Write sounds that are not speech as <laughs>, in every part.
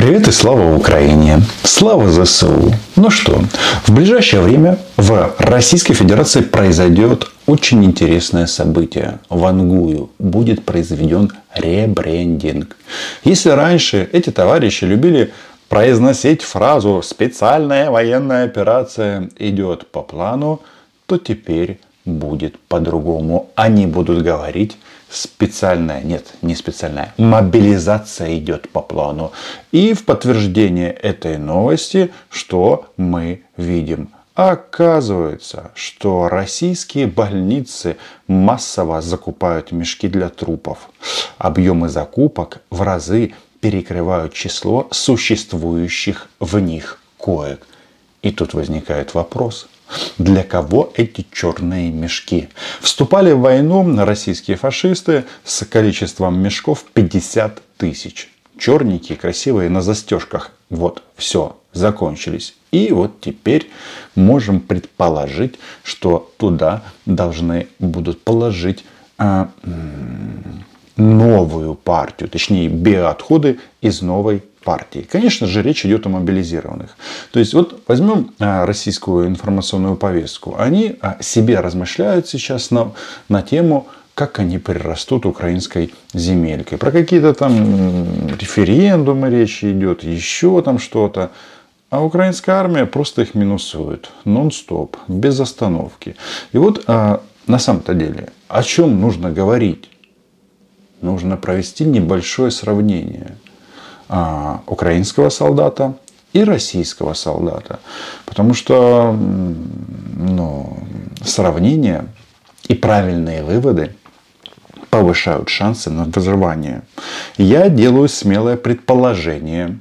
Привет и слава Украине! Слава ЗСУ! Ну что, в ближайшее время в Российской Федерации произойдет очень интересное событие. В Ангую будет произведен ребрендинг. Если раньше эти товарищи любили произносить фразу «специальная военная операция идет по плану», то теперь будет по-другому. Они будут говорить специальная, нет, не специальная, мобилизация идет по плану. И в подтверждение этой новости, что мы видим? Оказывается, что российские больницы массово закупают мешки для трупов. Объемы закупок в разы перекрывают число существующих в них коек. И тут возникает вопрос – для кого эти черные мешки? Вступали в войну российские фашисты с количеством мешков 50 тысяч. Черненькие, красивые, на застежках. Вот, все, закончились. И вот теперь можем предположить, что туда должны будут положить а, новую партию, точнее биоотходы из новой партии. Конечно же, речь идет о мобилизированных. То есть, вот возьмем а, российскую информационную повестку. Они а, себе размышляют сейчас на, на тему, как они прирастут украинской земелькой. Про какие-то там референдумы речь идет, еще там что-то. А украинская армия просто их минусует. Нон-стоп, без остановки. И вот а, на самом-то деле, о чем нужно говорить? Нужно провести небольшое сравнение – украинского солдата и российского солдата. Потому что ну, сравнение и правильные выводы повышают шансы на выживание. Я делаю смелое предположение,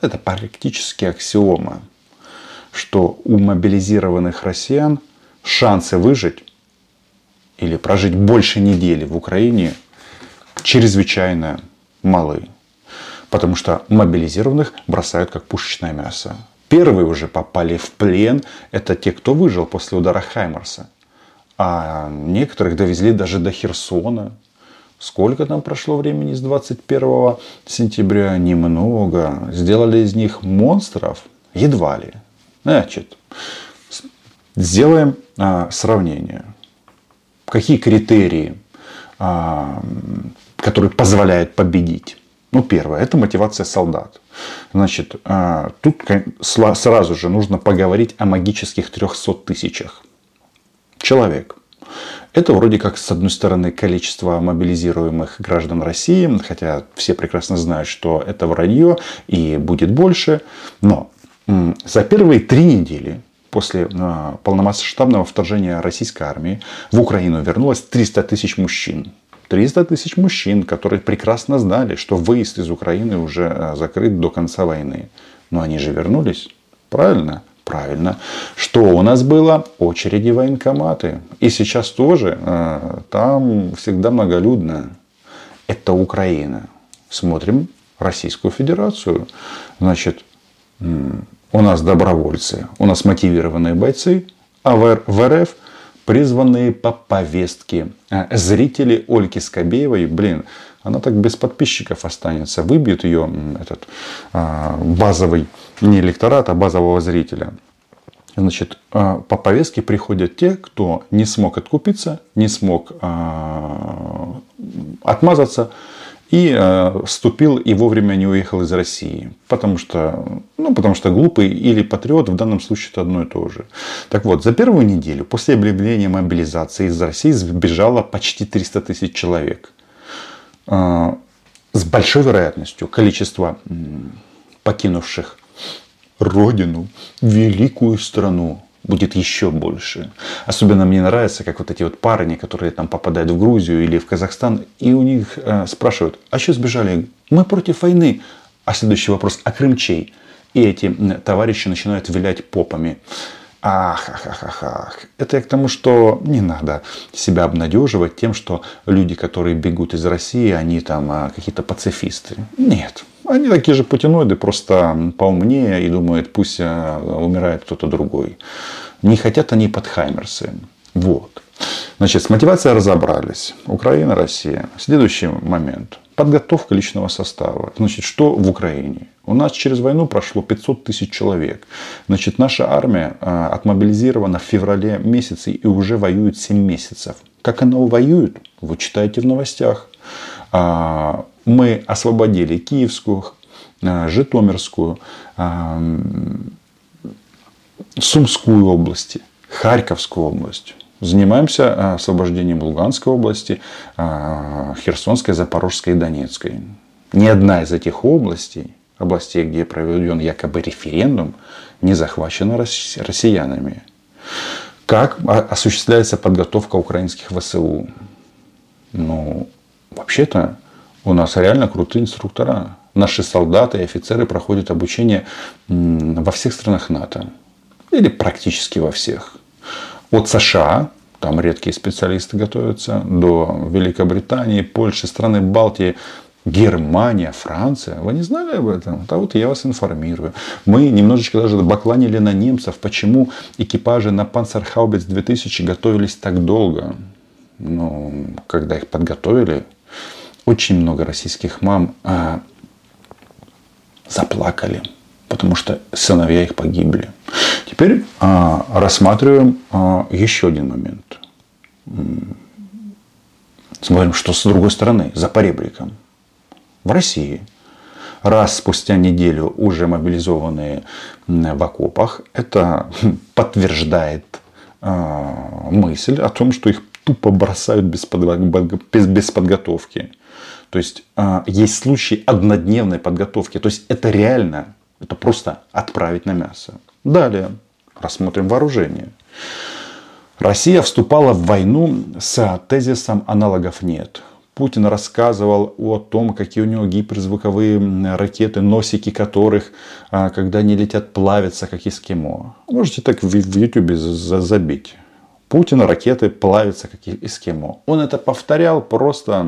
это практически аксиома, что у мобилизированных россиян шансы выжить или прожить больше недели в Украине чрезвычайно малы потому что мобилизированных бросают как пушечное мясо. Первые уже попали в плен, это те, кто выжил после удара Хаймарса. А некоторых довезли даже до Херсона. Сколько там прошло времени с 21 сентября? Немного. Сделали из них монстров? Едва ли. Значит, сделаем а, сравнение. Какие критерии, а, которые позволяют победить? Ну, первое, это мотивация солдат. Значит, а, тут сразу же нужно поговорить о магических 300 тысячах человек. Это вроде как, с одной стороны, количество мобилизируемых граждан России, хотя все прекрасно знают, что это вранье и будет больше. Но за первые три недели после а, полномасштабного вторжения российской армии в Украину вернулось 300 тысяч мужчин. 300 тысяч мужчин, которые прекрасно знали, что выезд из Украины уже э, закрыт до конца войны. Но они же вернулись. Правильно? Правильно. Что у нас было? Очереди военкоматы. И сейчас тоже э, там всегда многолюдно. Это Украина. Смотрим Российскую Федерацию. Значит, у нас добровольцы, у нас мотивированные бойцы, а в РФ призванные по повестке. А зрители Ольги Скобеевой, блин, она так без подписчиков останется. Выбьют ее этот а, базовый, не электорат, а базового зрителя. Значит, а, по повестке приходят те, кто не смог откупиться, не смог отмазаться, и э, вступил и вовремя не уехал из России. Потому что, ну, потому что глупый или патриот в данном случае это одно и то же. Так вот, за первую неделю после объявления мобилизации из России сбежало почти 300 тысяч человек. Э, с большой вероятностью количество покинувших родину, великую страну, будет еще больше. Особенно мне нравится, как вот эти вот парни, которые там попадают в Грузию или в Казахстан, и у них э, спрашивают, а что сбежали? Мы против войны. А следующий вопрос, а крымчей? И эти товарищи начинают вилять попами. Ах, ах, ах, ах, ах. Это я к тому, что не надо себя обнадеживать тем, что люди, которые бегут из России, они там а, какие-то пацифисты. Нет. Они такие же путиноиды, просто поумнее и думают, пусть а, умирает кто-то другой. Не хотят они под Хаймерсы. Вот. Значит, с мотивацией разобрались. Украина, Россия. Следующий момент. Подготовка личного состава. Значит, что в Украине? У нас через войну прошло 500 тысяч человек. Значит, наша армия а, отмобилизирована в феврале месяце и уже воюет 7 месяцев. Как она воюет, вы читаете в новостях. А, мы освободили Киевскую, а, Житомирскую, Сумскую области, Харьковскую область. Занимаемся освобождением Луганской области, Херсонской, Запорожской и Донецкой. Ни одна из этих областей областей, где проведен якобы референдум, не захвачена россиянами. Как осуществляется подготовка украинских ВСУ? Ну, вообще-то у нас реально крутые инструктора. Наши солдаты и офицеры проходят обучение во всех странах НАТО. Или практически во всех. От США, там редкие специалисты готовятся, до Великобритании, Польши, страны Балтии, Германия, Франция. Вы не знали об этом? А вот я вас информирую. Мы немножечко даже бакланили на немцев. Почему экипажи на Panzerhaubitz 2000 готовились так долго? Ну, когда их подготовили, очень много российских мам а, заплакали, потому что сыновья их погибли. Теперь а, рассматриваем а, еще один момент. Смотрим, что с другой стороны, за поребриком в России. Раз спустя неделю уже мобилизованные в окопах, это <laughs> подтверждает э, мысль о том, что их тупо бросают без, без, без подготовки. То есть э, есть случаи однодневной подготовки. То есть это реально, это просто отправить на мясо. Далее рассмотрим вооружение. Россия вступала в войну с тезисом аналогов нет. Путин рассказывал о том, какие у него гиперзвуковые ракеты, носики которых, а, когда они летят, плавятся, как эскимо. Можете так в Ютубе забить. Путин ракеты плавятся, как эскимо. Он это повторял просто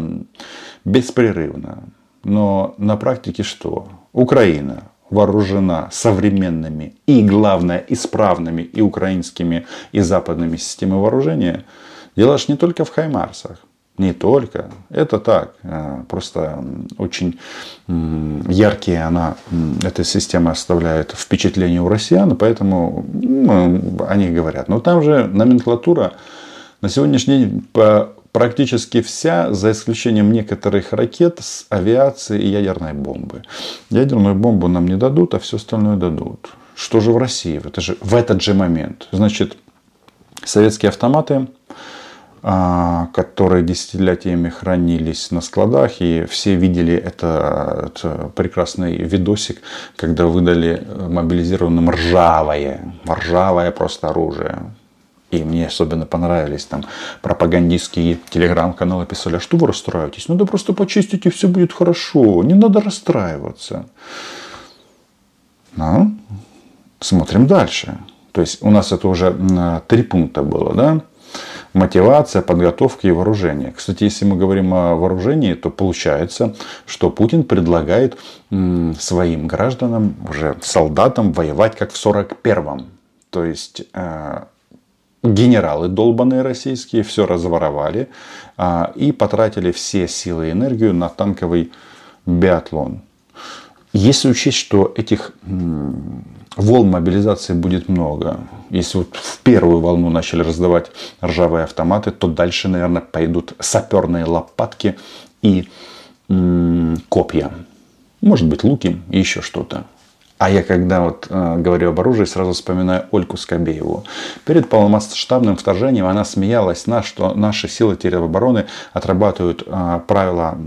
беспрерывно. Но на практике что? Украина вооружена современными и, главное, исправными и украинскими, и западными системами вооружения. Дело ж не только в Хаймарсах. Не только. Это так. Э, просто очень яркие она, эта система оставляет впечатление у россиян, поэтому ну, они говорят. Но там же номенклатура на сегодняшний день практически вся, за исключением некоторых ракет с авиацией и ядерной бомбы. Ядерную бомбу нам не дадут, а все остальное дадут. Что же в России это же, в этот же момент? Значит, советские автоматы которые десятилетиями хранились на складах, и все видели этот прекрасный видосик, когда выдали мобилизированным ржавое, ржавое просто оружие. И мне особенно понравились там пропагандистские телеграм-каналы писали, а что вы расстраиваетесь? Надо просто почистить и все будет хорошо. Не надо расстраиваться. Ну, смотрим дальше. То есть у нас это уже три пункта было, да? Мотивация, подготовка и вооружение. Кстати, если мы говорим о вооружении, то получается, что Путин предлагает своим гражданам, уже солдатам воевать как в 41-м. То есть э, генералы долбанные российские все разворовали а, и потратили все силы и энергию на танковый биатлон. Если учесть, что этих волн мобилизации будет много, если вот в первую волну начали раздавать ржавые автоматы, то дальше, наверное, пойдут саперные лопатки и м- копья. Может быть, луки и еще что-то. А я когда вот э, говорю об оружии, сразу вспоминаю Ольку Скобееву. Перед полномасштабным вторжением она смеялась на, что наши силы теробороны отрабатывают э, правила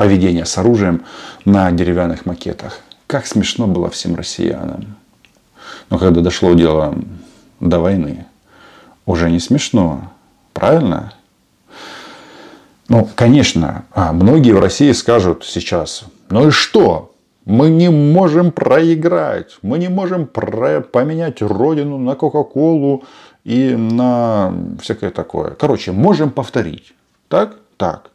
поведения с оружием на деревянных макетах. Как смешно было всем россиянам. Но когда дошло дело до войны, уже не смешно. Правильно? Ну, конечно, а многие в России скажут сейчас, ну и что? Мы не можем проиграть. Мы не можем про- поменять родину на Кока-Колу и на всякое такое. Короче, можем повторить. Так? Так.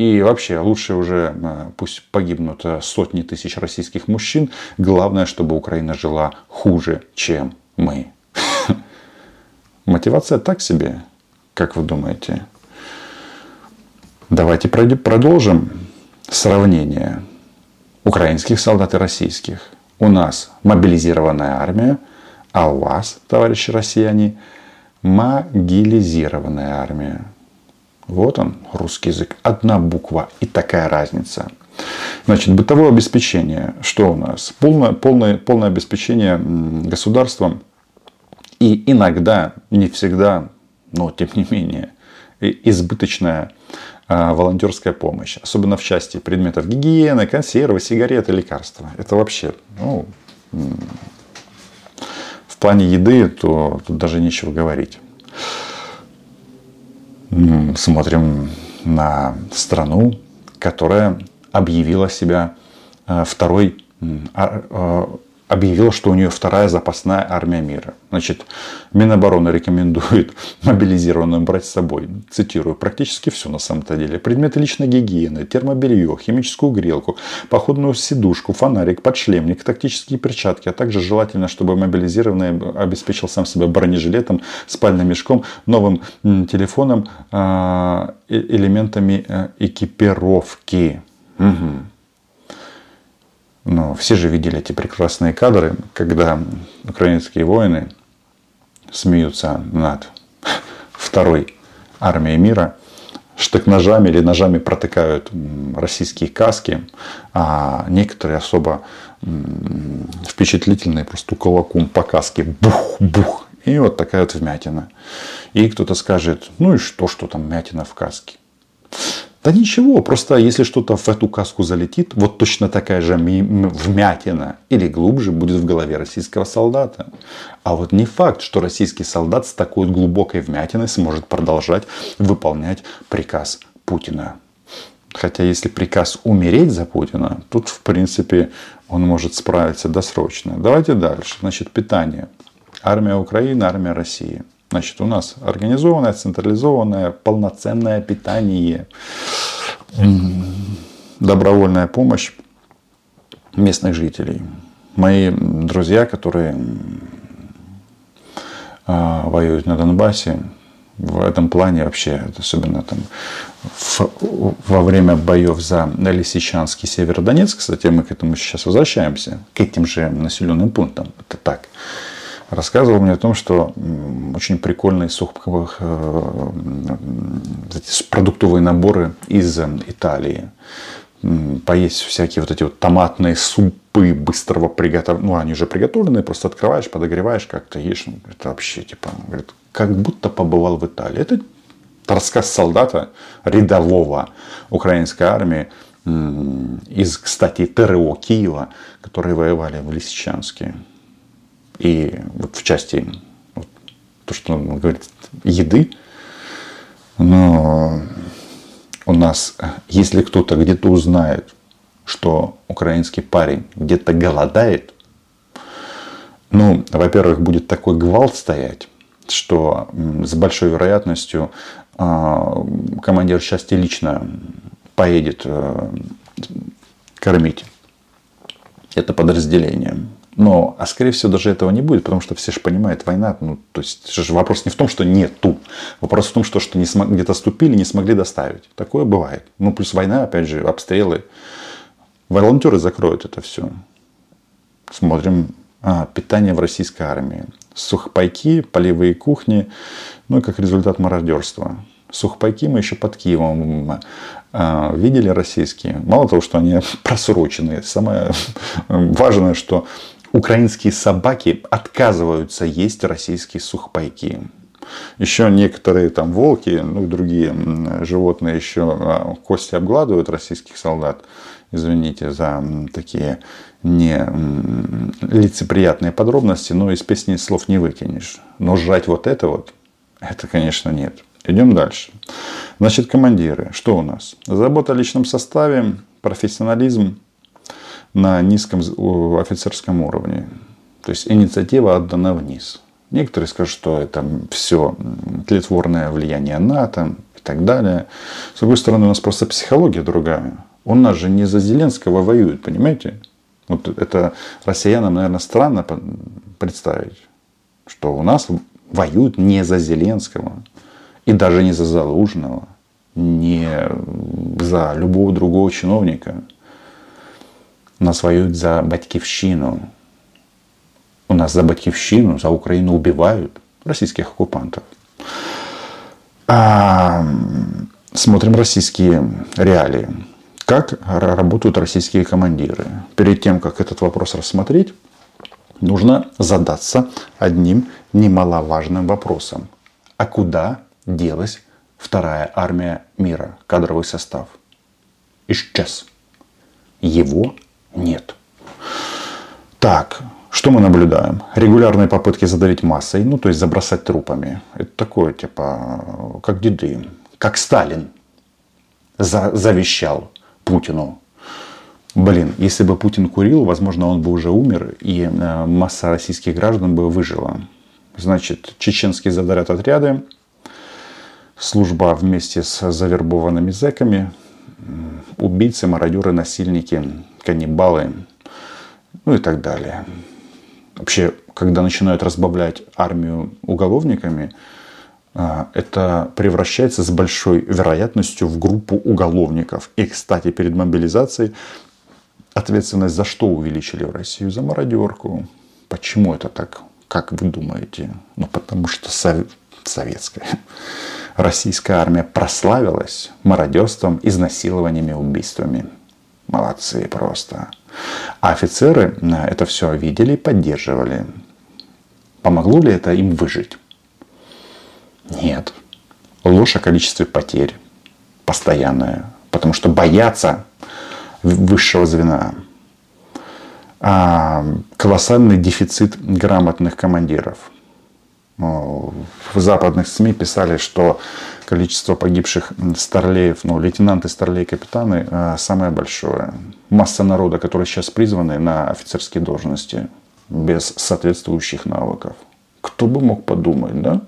И вообще лучше уже э, пусть погибнут э, сотни тысяч российских мужчин. Главное, чтобы Украина жила хуже, чем мы. Мотивация так себе, как вы думаете? Давайте продолжим. сравнение украинских солдат и российских. У нас мобилизированная армия, а у вас, товарищи россияне, могилизированная армия. Вот он, русский язык. Одна буква и такая разница. Значит, бытовое обеспечение. Что у нас? Полное, полное, полное обеспечение государством. И иногда, не всегда, но тем не менее, избыточная а, волонтерская помощь. Особенно в части предметов гигиены, консервы, сигареты, лекарства. Это вообще, ну, в плане еды, то тут даже нечего говорить. Смотрим на страну, которая объявила себя а, второй а, объявила, что у нее вторая запасная армия мира. Значит, Минобороны рекомендует <laughs> мобилизированным брать с собой, цитирую, практически все на самом-то деле. Предметы личной гигиены, термобелье, химическую грелку, походную сидушку, фонарик, подшлемник, тактические перчатки, а также желательно, чтобы мобилизированный обеспечил сам себя бронежилетом, спальным мешком, новым телефоном, а, элементами э, экипировки. Угу. Но все же видели эти прекрасные кадры, когда украинские воины смеются над второй армией мира, штык-ножами или ножами протыкают российские каски, а некоторые особо впечатлительные просто кулаком по каске бух-бух. И вот такая вот вмятина. И кто-то скажет, ну и что, что там вмятина в каске. Да ничего, просто если что-то в эту каску залетит, вот точно такая же вмятина или глубже будет в голове российского солдата. А вот не факт, что российский солдат с такой глубокой вмятиной сможет продолжать выполнять приказ Путина. Хотя если приказ умереть за Путина, тут в принципе он может справиться досрочно. Давайте дальше. Значит, питание. Армия Украины, армия России. Значит, у нас организованное, централизованное, полноценное питание, добровольная помощь местных жителей. Мои друзья, которые а, воюют на Донбассе, в этом плане вообще, особенно там в, во время боев за Лисичанский Северодонецк, кстати, мы к этому сейчас возвращаемся, к этим же населенным пунктам, это так рассказывал мне о том, что очень прикольные сухпковых э, продуктовые наборы из э, Италии. Поесть всякие вот эти вот томатные супы быстрого приготовления. Ну, они уже приготовленные, просто открываешь, подогреваешь, как-то ешь. Это вообще, типа, говорит, как будто побывал в Италии. Это рассказ солдата рядового украинской армии из, кстати, ТРО Киева, которые воевали в Лисичанске. И вот в части вот, то, что он говорит, еды, но у нас, если кто-то где-то узнает, что украинский парень где-то голодает, ну, во-первых, будет такой гвалт стоять, что с большой вероятностью а, командир части лично поедет э, кормить это подразделение. Но, а скорее всего, даже этого не будет, потому что все же понимают, война, ну, то есть, же вопрос не в том, что нету. Вопрос в том, что, что не смог, где-то ступили, не смогли доставить. Такое бывает. Ну, плюс война, опять же, обстрелы. Волонтеры закроют это все. Смотрим а, питание в российской армии. Сухпайки, полевые кухни, ну и как результат мародерства. Сухпайки мы еще под Киевом а, видели российские. Мало того, что они <laughs> просроченные. Самое <laughs> важное, что украинские собаки отказываются есть российские сухпайки. Еще некоторые там волки, ну другие животные еще а, кости обгладывают российских солдат. Извините за такие не лицеприятные подробности, но из песни слов не выкинешь. Но жрать вот это вот, это, конечно, нет. Идем дальше. Значит, командиры. Что у нас? Забота о личном составе, профессионализм, на низком офицерском уровне. То есть инициатива отдана вниз. Некоторые скажут, что это все тлетворное влияние НАТО и так далее. С другой стороны, у нас просто психология другая. У нас же не за Зеленского воюют, понимаете? Вот это россиянам, наверное, странно представить, что у нас воюют не за Зеленского и даже не за Залужного. не за любого другого чиновника. Нас воюют за батькивщину. У нас за батькивщину, за Украину убивают российских оккупантов. А, смотрим российские реалии. Как работают российские командиры? Перед тем, как этот вопрос рассмотреть, нужно задаться одним немаловажным вопросом. А куда делась вторая армия мира, кадровый состав? Исчез. Его нет. Так, что мы наблюдаем? Регулярные попытки задавить массой, ну то есть забросать трупами. Это такое, типа, как деды, как Сталин за завещал Путину. Блин, если бы Путин курил, возможно, он бы уже умер, и э, масса российских граждан бы выжила. Значит, чеченские задарят отряды, служба вместе с завербованными зэками, убийцы, мародеры, насильники, каннибалы, ну и так далее. Вообще, когда начинают разбавлять армию уголовниками, а, это превращается с большой вероятностью в группу уголовников. И, кстати, перед мобилизацией ответственность за что увеличили в Россию? За мародерку. Почему это так? Как вы думаете? Ну, потому что сов... советская, российская армия прославилась мародерством, изнасилованиями, убийствами. Молодцы просто. А офицеры это все видели и поддерживали. Помогло ли это им выжить? Нет. Ложь о количестве потерь. Постоянная. Потому что боятся высшего звена. А колоссальный дефицит грамотных командиров. В западных СМИ писали, что количество погибших старлеев, ну, лейтенанты, старлей, капитаны а, самое большое. Масса народа, которые сейчас призваны на офицерские должности без соответствующих навыков. Кто бы мог подумать, да?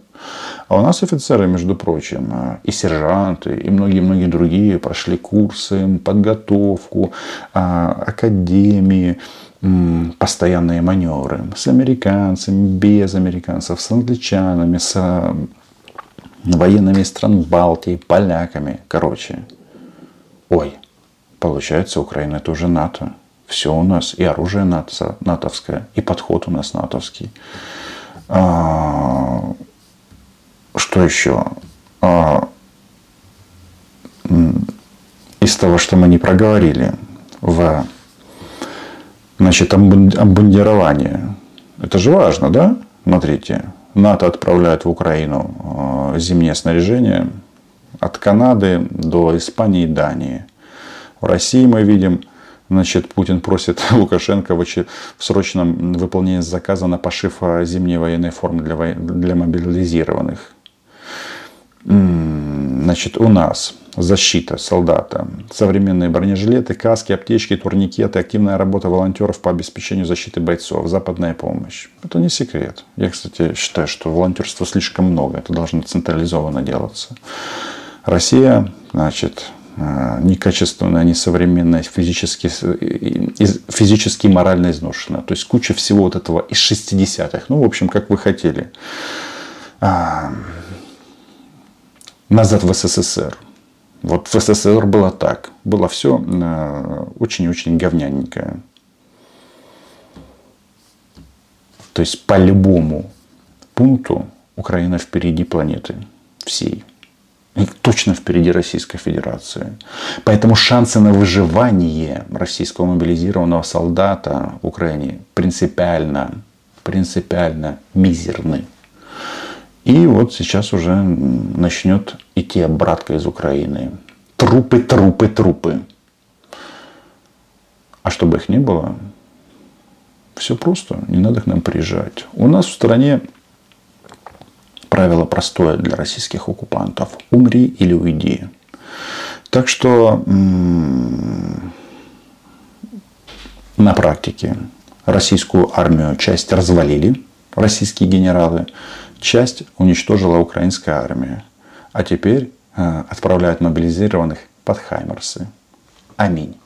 А у нас офицеры, между прочим, а, и сержанты, и многие-многие другие прошли курсы, подготовку, а, академии, постоянные маневры с американцами, без американцев, с англичанами, с а, военными стран Балтии, поляками. Короче, ой, получается, Украина это уже НАТО. Все у нас, и оружие НАТО, натовское, и подход у нас натовский. Что еще? А, из того, что мы не проговорили, в значит, обмундирование. Это же важно, да? Смотрите, НАТО отправляет в Украину а, зимнее снаряжение от Канады до Испании и Дании. В России мы видим, значит, Путин просит <laughs> Лукашенко в срочном выполнении заказа на пошив а, зимней военной формы для, для мобилизированных значит, у нас защита солдата, современные бронежилеты, каски, аптечки, турникеты, активная работа волонтеров по обеспечению защиты бойцов, западная помощь. Это не секрет. Я, кстати, считаю, что волонтерства слишком много. Это должно централизованно делаться. Россия, значит, э, некачественная, несовременная, физически, физически и морально изношена. То есть куча всего вот этого из 60-х. Ну, в общем, как вы хотели. Назад в СССР. Вот в СССР было так. Было все э, очень-очень говняненькое. То есть по любому пункту Украина впереди планеты всей. И точно впереди Российской Федерации. Поэтому шансы на выживание российского мобилизированного солдата в Украине принципиально, принципиально мизерны. И вот сейчас уже начнет идти обратка из Украины. Трупы, трупы, трупы. А чтобы их не было, все просто, не надо к нам приезжать. У нас в стране правило простое для российских оккупантов. Умри или уйди. Так что на практике российскую армию часть развалили, российские генералы, часть уничтожила украинская армия. А теперь э, отправляют мобилизированных под Хаймерсы. Аминь.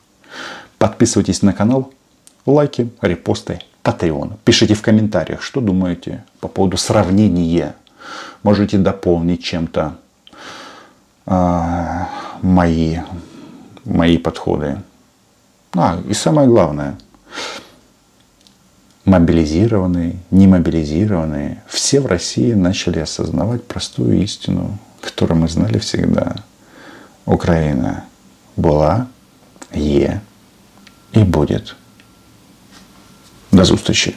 Подписывайтесь на канал, лайки, репосты, Patreon. Пишите в комментариях, что думаете по поводу сравнения. Можете дополнить чем-то. а, мои, мои подходы. А, и самое главное, мобилизированные, немобилизированные, все в России начали осознавать простую истину, которую мы знали всегда. Украина была, е и будет. До зустрічі!